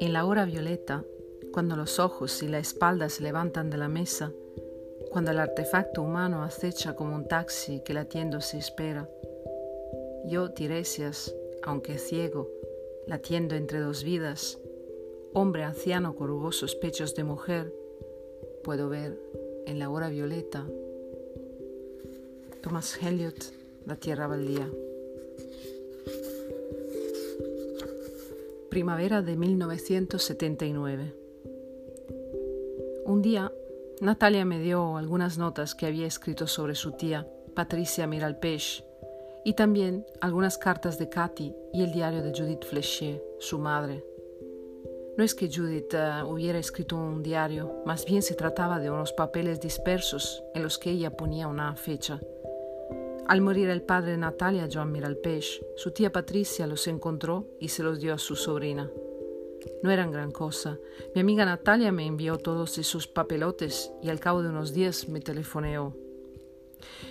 En la hora violeta, cuando los ojos y la espalda se levantan de la mesa, cuando el artefacto humano acecha como un taxi que latiendo se espera, yo, Tiresias, aunque ciego, latiendo entre dos vidas, hombre anciano con rugosos pechos de mujer, puedo ver en la hora violeta. Thomas Elliot, La Tierra Baldía. Primavera de 1979. Un día, Natalia me dio algunas notas que había escrito sobre su tía, Patricia Miralpeix, y también algunas cartas de Katy y el diario de Judith Flechier, su madre. No es que Judith eh, hubiera escrito un diario, más bien se trataba de unos papeles dispersos en los que ella ponía una fecha. Al morir el padre de Natalia, Joan Miralpeix, su tía Patricia los encontró y se los dio a su sobrina. No eran gran cosa. Mi amiga Natalia me envió todos esos papelotes y al cabo de unos días me telefoneó.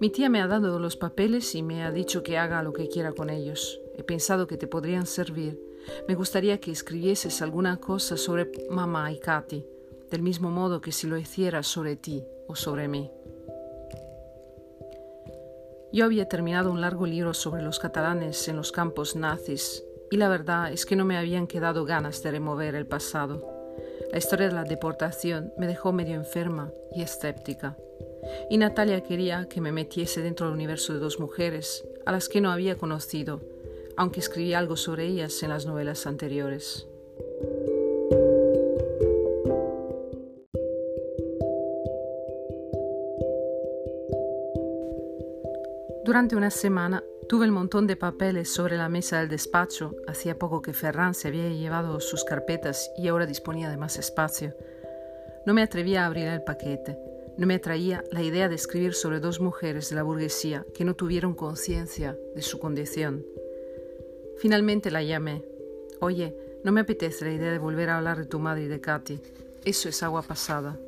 Mi tía me ha dado los papeles y me ha dicho que haga lo que quiera con ellos. He pensado que te podrían servir. Me gustaría que escribieses alguna cosa sobre mamá y Katy, del mismo modo que si lo hicieras sobre ti o sobre mí. Yo había terminado un largo libro sobre los catalanes en los campos nazis y la verdad es que no me habían quedado ganas de remover el pasado. La historia de la deportación me dejó medio enferma y escéptica. Y Natalia quería que me metiese dentro del universo de dos mujeres a las que no había conocido, aunque escribí algo sobre ellas en las novelas anteriores. Durante una semana tuve el montón de papeles sobre la mesa del despacho. Hacía poco que Ferran se había llevado sus carpetas y ahora disponía de más espacio. No me atrevía a abrir el paquete. No me atraía la idea de escribir sobre dos mujeres de la burguesía que no tuvieron conciencia de su condición. Finalmente la llamé. Oye, no me apetece la idea de volver a hablar de tu madre y de Katy. Eso es agua pasada.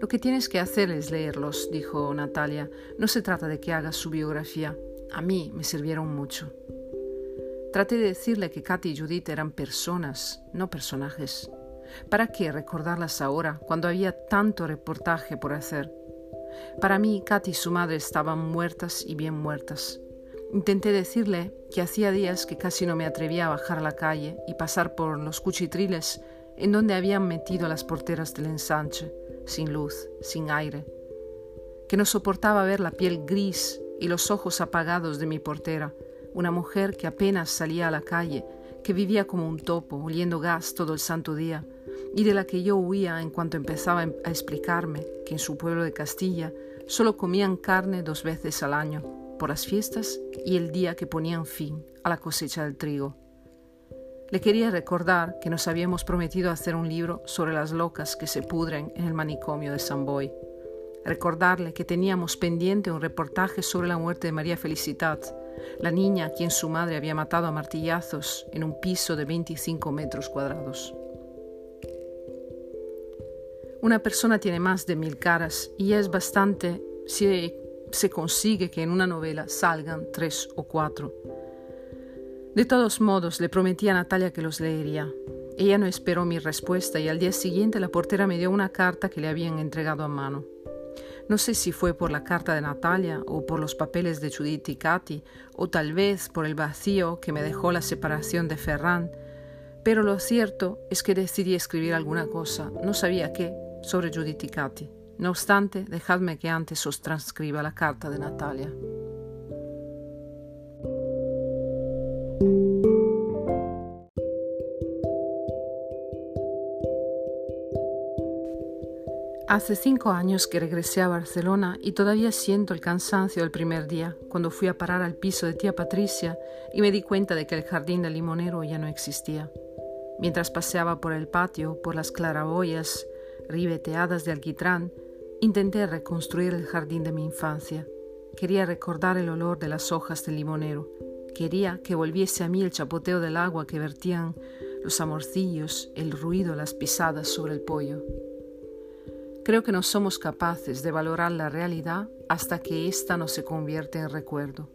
Lo que tienes que hacer es leerlos, dijo Natalia. No se trata de que hagas su biografía. A mí me sirvieron mucho. Traté de decirle que Katy y Judith eran personas, no personajes. ¿Para qué recordarlas ahora, cuando había tanto reportaje por hacer? Para mí, Katy y su madre estaban muertas y bien muertas. Intenté decirle que hacía días que casi no me atrevía a bajar a la calle y pasar por los cuchitriles en donde habían metido las porteras del ensanche sin luz, sin aire, que no soportaba ver la piel gris y los ojos apagados de mi portera, una mujer que apenas salía a la calle, que vivía como un topo, oliendo gas todo el santo día, y de la que yo huía en cuanto empezaba a explicarme que en su pueblo de Castilla solo comían carne dos veces al año, por las fiestas y el día que ponían fin a la cosecha del trigo. Le quería recordar que nos habíamos prometido hacer un libro sobre las locas que se pudren en el manicomio de San Boy. Recordarle que teníamos pendiente un reportaje sobre la muerte de María Felicitat, la niña a quien su madre había matado a martillazos en un piso de 25 metros cuadrados. Una persona tiene más de mil caras y es bastante si se consigue que en una novela salgan tres o cuatro. De todos modos, le prometí a Natalia que los leería. Ella no esperó mi respuesta y al día siguiente la portera me dio una carta que le habían entregado a mano. No sé si fue por la carta de Natalia o por los papeles de Judith y Katy, o tal vez por el vacío que me dejó la separación de Ferran, pero lo cierto es que decidí escribir alguna cosa, no sabía qué, sobre Judith y Katy. No obstante, dejadme que antes os transcriba la carta de Natalia. Hace cinco años que regresé a Barcelona y todavía siento el cansancio del primer día, cuando fui a parar al piso de tía Patricia y me di cuenta de que el jardín del limonero ya no existía. Mientras paseaba por el patio, por las claraboyas ribeteadas de alquitrán, intenté reconstruir el jardín de mi infancia. Quería recordar el olor de las hojas del limonero. Quería que volviese a mí el chapoteo del agua que vertían los amorcillos, el ruido de las pisadas sobre el pollo. Creo que no somos capaces de valorar la realidad hasta que ésta no se convierte en recuerdo,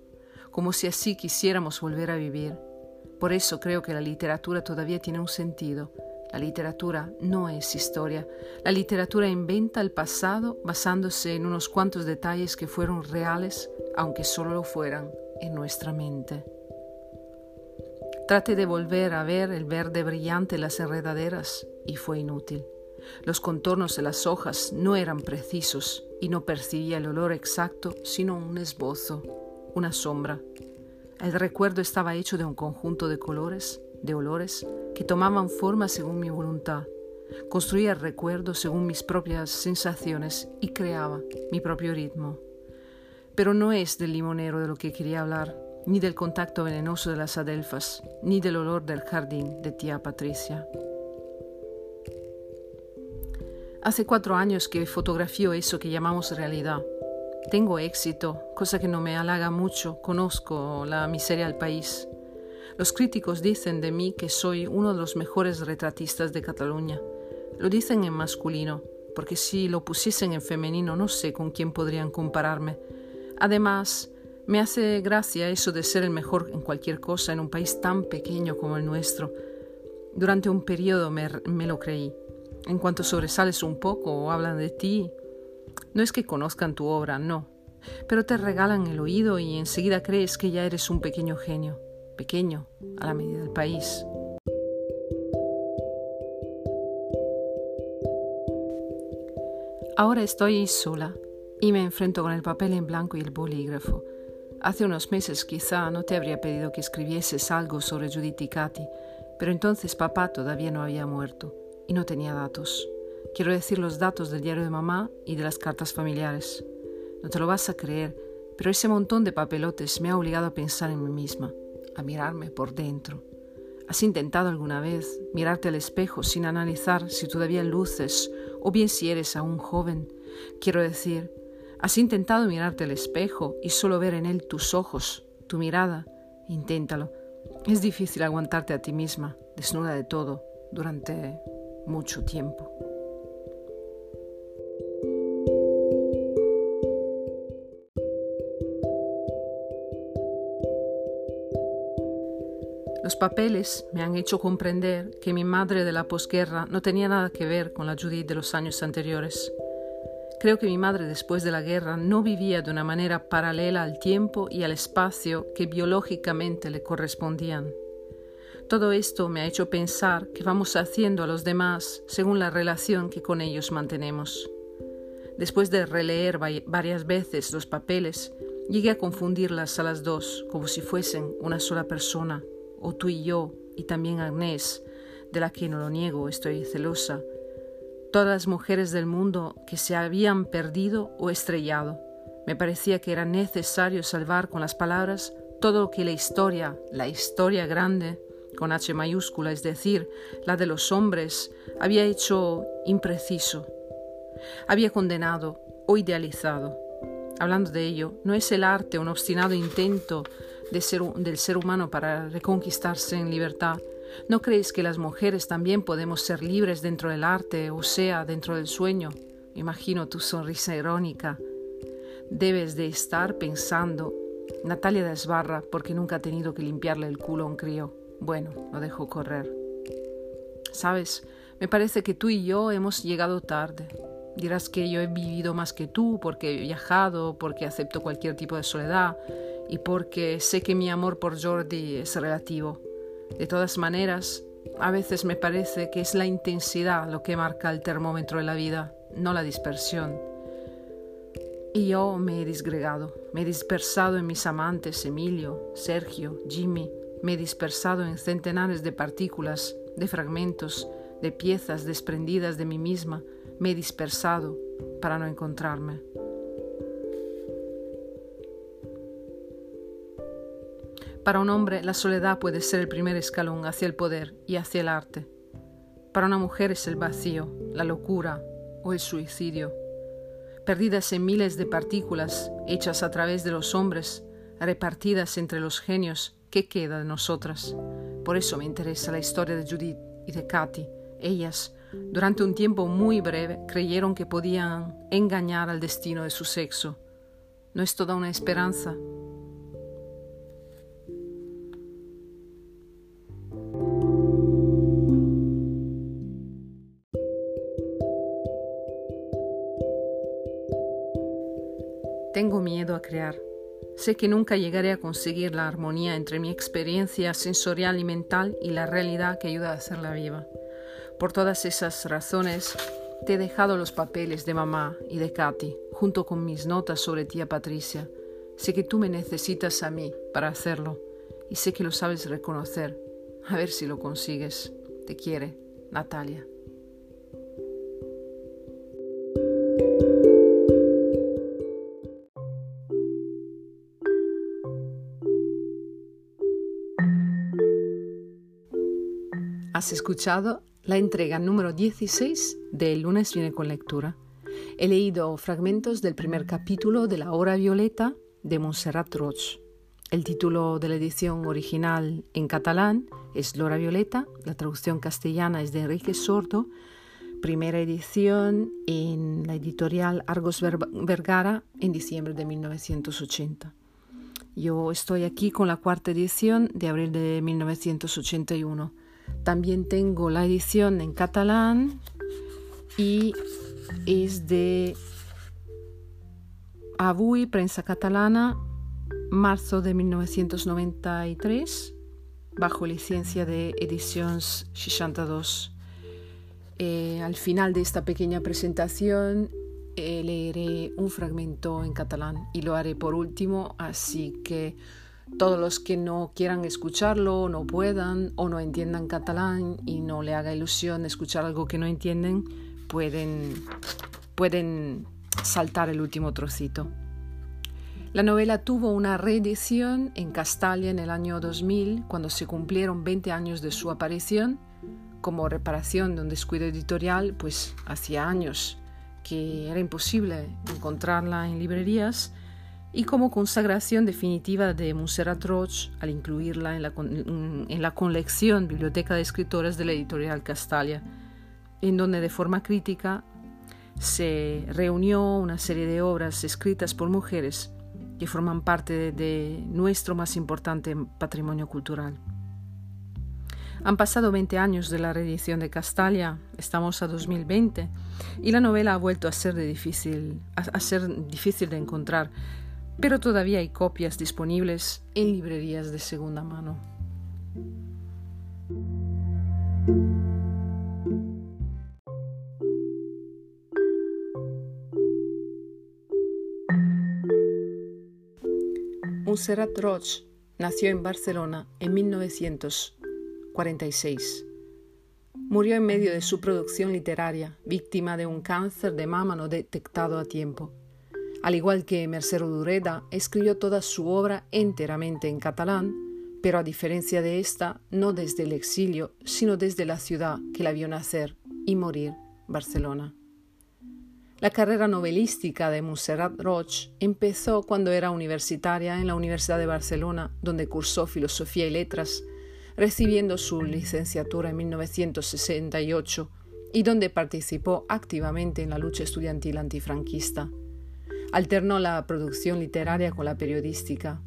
como si así quisiéramos volver a vivir. Por eso creo que la literatura todavía tiene un sentido. La literatura no es historia. La literatura inventa el pasado basándose en unos cuantos detalles que fueron reales, aunque solo lo fueran en nuestra mente. Traté de volver a ver el verde brillante en las enredaderas y fue inútil. Los contornos de las hojas no eran precisos y no percibía el olor exacto, sino un esbozo, una sombra. El recuerdo estaba hecho de un conjunto de colores, de olores, que tomaban forma según mi voluntad. Construía el recuerdo según mis propias sensaciones y creaba mi propio ritmo. Pero no es del limonero de lo que quería hablar, ni del contacto venenoso de las adelfas, ni del olor del jardín de tía Patricia. Hace cuatro años que fotografío eso que llamamos realidad. Tengo éxito, cosa que no me halaga mucho, conozco la miseria del país. Los críticos dicen de mí que soy uno de los mejores retratistas de Cataluña. Lo dicen en masculino, porque si lo pusiesen en femenino no sé con quién podrían compararme. Además, me hace gracia eso de ser el mejor en cualquier cosa en un país tan pequeño como el nuestro. Durante un periodo me, me lo creí en cuanto sobresales un poco o hablan de ti, no es que conozcan tu obra, no, pero te regalan el oído y enseguida crees que ya eres un pequeño genio, pequeño a la medida del país. Ahora estoy sola y me enfrento con el papel en blanco y el bolígrafo. Hace unos meses quizá no te habría pedido que escribieses algo sobre Judith y Katy, pero entonces papá todavía no había muerto y no tenía datos. Quiero decir los datos del diario de mamá y de las cartas familiares. No te lo vas a creer, pero ese montón de papelotes me ha obligado a pensar en mí misma, a mirarme por dentro. ¿Has intentado alguna vez mirarte al espejo sin analizar si todavía luces o bien si eres aún joven? Quiero decir, ¿has intentado mirarte al espejo y solo ver en él tus ojos, tu mirada? Inténtalo. Es difícil aguantarte a ti misma, desnuda de todo, durante mucho tiempo. Los papeles me han hecho comprender que mi madre de la posguerra no tenía nada que ver con la Judith de los años anteriores. Creo que mi madre después de la guerra no vivía de una manera paralela al tiempo y al espacio que biológicamente le correspondían. Todo esto me ha hecho pensar que vamos haciendo a los demás según la relación que con ellos mantenemos. Después de releer varias veces los papeles, llegué a confundirlas a las dos como si fuesen una sola persona, o tú y yo, y también Agnés, de la que no lo niego, estoy celosa, todas las mujeres del mundo que se habían perdido o estrellado. Me parecía que era necesario salvar con las palabras todo lo que la historia, la historia grande, con H mayúscula, es decir, la de los hombres, había hecho impreciso, había condenado o idealizado. Hablando de ello, ¿no es el arte un obstinado intento de del ser humano para reconquistarse en libertad? ¿No crees que las mujeres también podemos ser libres dentro del arte, o sea, dentro del sueño? Imagino tu sonrisa irónica. Debes de estar pensando, Natalia desbarra porque nunca ha tenido que limpiarle el culo a un crío. Bueno, lo dejo correr. Sabes, me parece que tú y yo hemos llegado tarde. Dirás que yo he vivido más que tú porque he viajado, porque acepto cualquier tipo de soledad y porque sé que mi amor por Jordi es relativo. De todas maneras, a veces me parece que es la intensidad lo que marca el termómetro de la vida, no la dispersión. Y yo me he disgregado, me he dispersado en mis amantes, Emilio, Sergio, Jimmy, me he dispersado en centenares de partículas, de fragmentos, de piezas desprendidas de mí misma, me he dispersado para no encontrarme. Para un hombre la soledad puede ser el primer escalón hacia el poder y hacia el arte. Para una mujer es el vacío, la locura o el suicidio. Perdidas en miles de partículas hechas a través de los hombres, repartidas entre los genios, ¿Qué queda de nosotras? Por eso me interesa la historia de Judith y de Katy. Ellas, durante un tiempo muy breve, creyeron que podían engañar al destino de su sexo. ¿No es toda una esperanza? Tengo miedo a crear. Sé que nunca llegaré a conseguir la armonía entre mi experiencia sensorial y mental y la realidad que ayuda a hacerla viva. Por todas esas razones, te he dejado los papeles de mamá y de Katy, junto con mis notas sobre tía Patricia. Sé que tú me necesitas a mí para hacerlo y sé que lo sabes reconocer. A ver si lo consigues. Te quiere, Natalia. Has escuchado la entrega número 16 de lunes viene con lectura. He leído fragmentos del primer capítulo de La Hora Violeta de Montserrat Roch. El título de la edición original en catalán es L'Hora Violeta, la traducción castellana es de Enrique Sordo, primera edición en la editorial Argos Vergara en diciembre de 1980. Yo estoy aquí con la cuarta edición de abril de 1981. También tengo la edición en catalán y es de Avui, prensa catalana, marzo de 1993, bajo licencia de Ediciones 62. Eh, al final de esta pequeña presentación eh, leeré un fragmento en catalán y lo haré por último, así que todos los que no quieran escucharlo, no puedan o no entiendan catalán y no le haga ilusión escuchar algo que no entienden, pueden, pueden saltar el último trocito. La novela tuvo una reedición en Castalia en el año 2000, cuando se cumplieron 20 años de su aparición, como reparación de un descuido editorial, pues hacía años que era imposible encontrarla en librerías y como consagración definitiva de Montserrat Roch al incluirla en la, en la colección Biblioteca de Escritores de la editorial Castalia, en donde de forma crítica se reunió una serie de obras escritas por mujeres que forman parte de nuestro más importante patrimonio cultural. Han pasado 20 años de la reedición de Castalia, estamos a 2020, y la novela ha vuelto a ser, difícil, a ser difícil de encontrar pero todavía hay copias disponibles en librerías de segunda mano. Montserrat Roch nació en Barcelona en 1946. Murió en medio de su producción literaria, víctima de un cáncer de mama no detectado a tiempo. Al igual que Mercero Dureda, escribió toda su obra enteramente en catalán, pero a diferencia de esta, no desde el exilio, sino desde la ciudad que la vio nacer y morir, Barcelona. La carrera novelística de Montserrat Roch empezó cuando era universitaria en la Universidad de Barcelona, donde cursó Filosofía y Letras, recibiendo su licenciatura en 1968 y donde participó activamente en la lucha estudiantil antifranquista. Alternó la producción literaria con la periodística.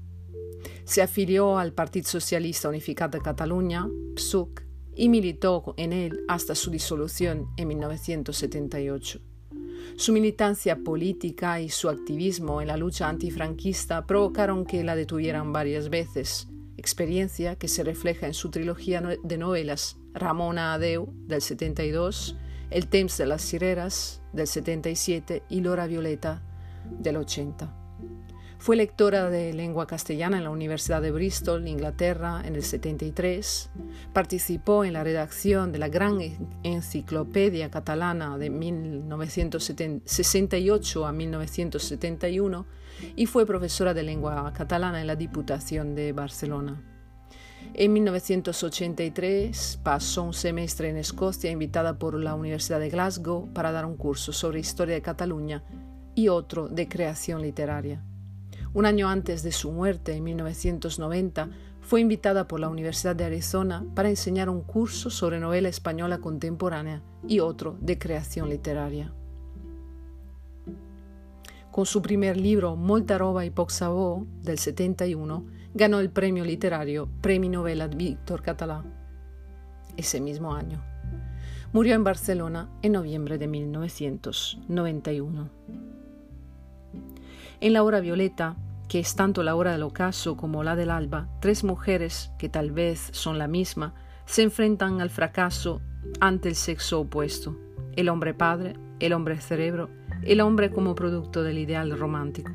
Se afilió al Partido Socialista Unificado de Cataluña, PSUC, y militó en él hasta su disolución en 1978. Su militancia política y su activismo en la lucha antifranquista provocaron que la detuvieran varias veces, experiencia que se refleja en su trilogía de novelas Ramona Adeu del 72, El Temps de las Cireras del 77 y Lora Violeta del 80. Fue lectora de lengua castellana en la Universidad de Bristol, Inglaterra, en el 73. Participó en la redacción de la gran enciclopedia catalana de 1968 a 1971 y fue profesora de lengua catalana en la Diputación de Barcelona. En 1983 pasó un semestre en Escocia invitada por la Universidad de Glasgow para dar un curso sobre historia de Cataluña y otro de creación literaria. Un año antes de su muerte, en 1990, fue invitada por la Universidad de Arizona para enseñar un curso sobre novela española contemporánea y otro de creación literaria. Con su primer libro, Molta roba y poc del 71, ganó el premio literario Premio Novela Víctor Catalá ese mismo año. Murió en Barcelona en noviembre de 1991. En la hora violeta, que es tanto la hora del ocaso como la del alba, tres mujeres, que tal vez son la misma, se enfrentan al fracaso ante el sexo opuesto, el hombre padre, el hombre cerebro, el hombre como producto del ideal romántico.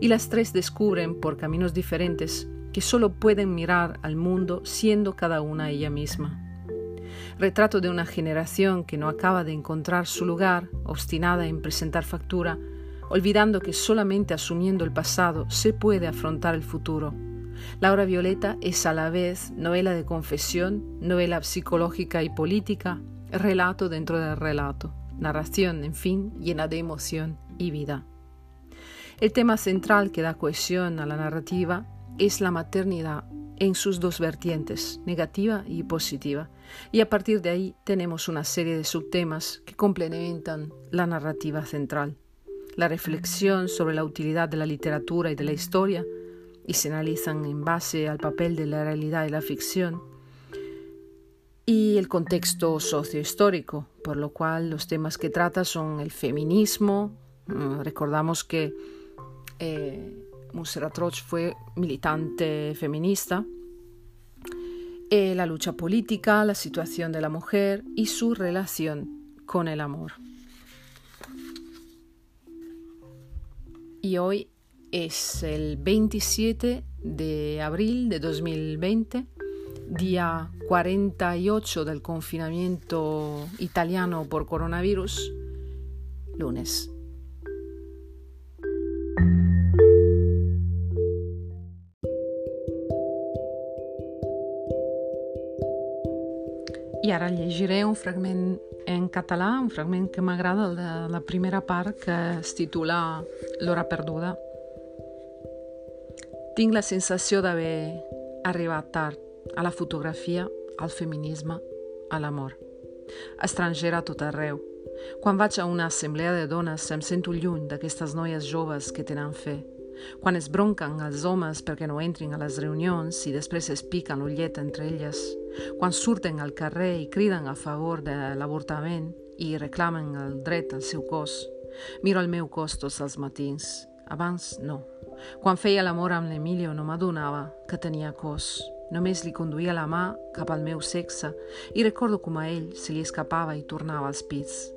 Y las tres descubren, por caminos diferentes, que solo pueden mirar al mundo siendo cada una ella misma. Retrato de una generación que no acaba de encontrar su lugar, obstinada en presentar factura, olvidando que solamente asumiendo el pasado se puede afrontar el futuro. La hora violeta es a la vez novela de confesión, novela psicológica y política, relato dentro del relato, narración, en fin, llena de emoción y vida. El tema central que da cohesión a la narrativa es la maternidad en sus dos vertientes, negativa y positiva, y a partir de ahí tenemos una serie de subtemas que complementan la narrativa central la reflexión sobre la utilidad de la literatura y de la historia, y se analizan en base al papel de la realidad y la ficción, y el contexto sociohistórico, por lo cual los temas que trata son el feminismo, mm, recordamos que eh, Roch fue militante feminista, eh, la lucha política, la situación de la mujer y su relación con el amor. Y hoy es el 27 de abril de 2020, día 48 del confinamiento italiano por coronavirus, lunes. I ara llegiré un fragment en català, un fragment que m'agrada, el de la primera part, que es titula L'hora perduda. Tinc la sensació d'haver arribat tard a la fotografia, al feminisme, a l'amor. Estrangera a tot arreu. Quan vaig a una assemblea de dones em sento lluny d'aquestes noies joves que tenen fe. Quan es bronquen els homes perquè no entrin a les reunions i després es piquen l'ullet entre elles – quan surten al carrer i criden a favor de l'avortament i reclamen el dret al seu cos, miro el meu cos tots els matins. Abans no. Quan feia l'amor amb l'Emilio no m'adonava que tenia cos. Només li conduïa la mà cap al meu sexe i recordo com a ell se li escapava i tornava als pits.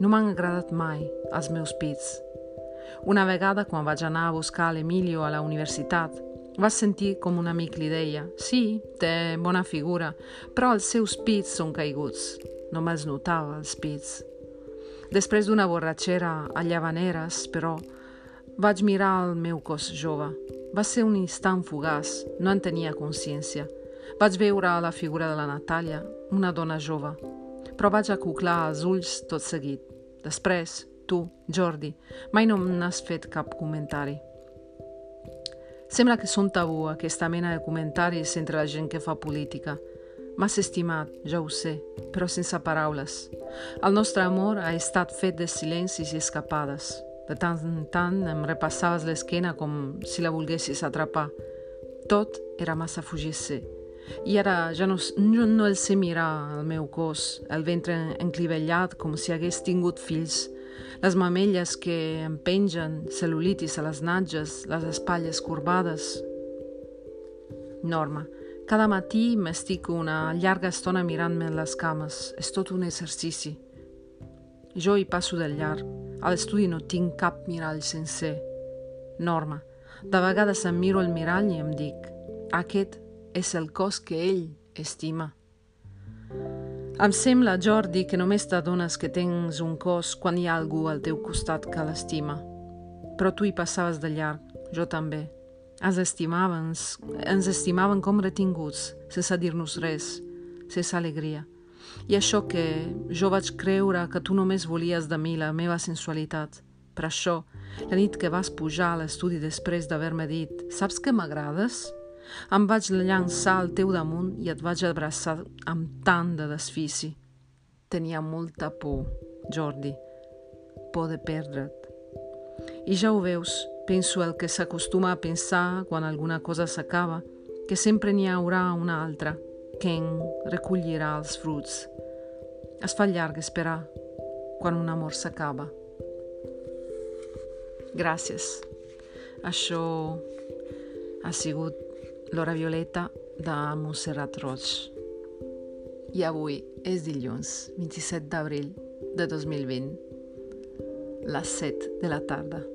No m'han agradat mai els meus pits. Una vegada, quan vaig anar a buscar l'Emilio a la universitat, va sentir com un amic li deia «Sí, té bona figura, però els seus pits són caiguts». No me'ls notava, els pits. Després d'una borratxera a Llavaneres, però, vaig mirar el meu cos jove. Va ser un instant fugaç, no en tenia consciència. Vaig veure la figura de la Natàlia, una dona jove, però vaig acuclar els ulls tot seguit. Després, tu, Jordi, mai no n'has fet cap comentari. Sembla que són tabú aquesta mena de comentaris entre la gent que fa política. M'has estimat, ja ho sé, però sense paraules. El nostre amor ha estat fet de silencis i escapades. De tant en tant em repassaves l'esquena com si la volguessis atrapar. Tot era massa fugisser. I ara ja no, no, no el sé mirar, el meu cos, el ventre enclivellat com si hagués tingut fills les mamelles que em pengen, cel·lulitis a les natges, les espatlles corbades. Norma, cada matí m'estic una llarga estona mirant-me les cames. És tot un exercici. Jo hi passo del llarg. A l'estudi no tinc cap mirall sencer. Norma, de vegades em miro al mirall i em dic aquest és el cos que ell estima. Em sembla, Jordi, que només t'adones que tens un cos quan hi ha algú al teu costat que l'estima. Però tu hi passaves de llarg, jo també. Ens estimaven, ens estimaven com retinguts, sense dir-nos res, sense alegria. I això que jo vaig creure que tu només volies de mi la meva sensualitat. Per això, la nit que vas pujar a l'estudi després d'haver-me dit «Saps que m'agrades?» Em vaig llançar al teu damunt i et vaig abraçar amb tant de desfici. Tenia molta por, Jordi, por de perdre't. I ja ho veus, penso el que s'acostuma a pensar quan alguna cosa s'acaba, que sempre n'hi haurà una altra que en recollirà els fruits. Es fa llarg esperar quan un amor s'acaba. Gràcies. Això ha sigut l'hora violeta de Montserrat Roig. I avui és dilluns, 27 d'abril de 2020, les 7 de la tarda.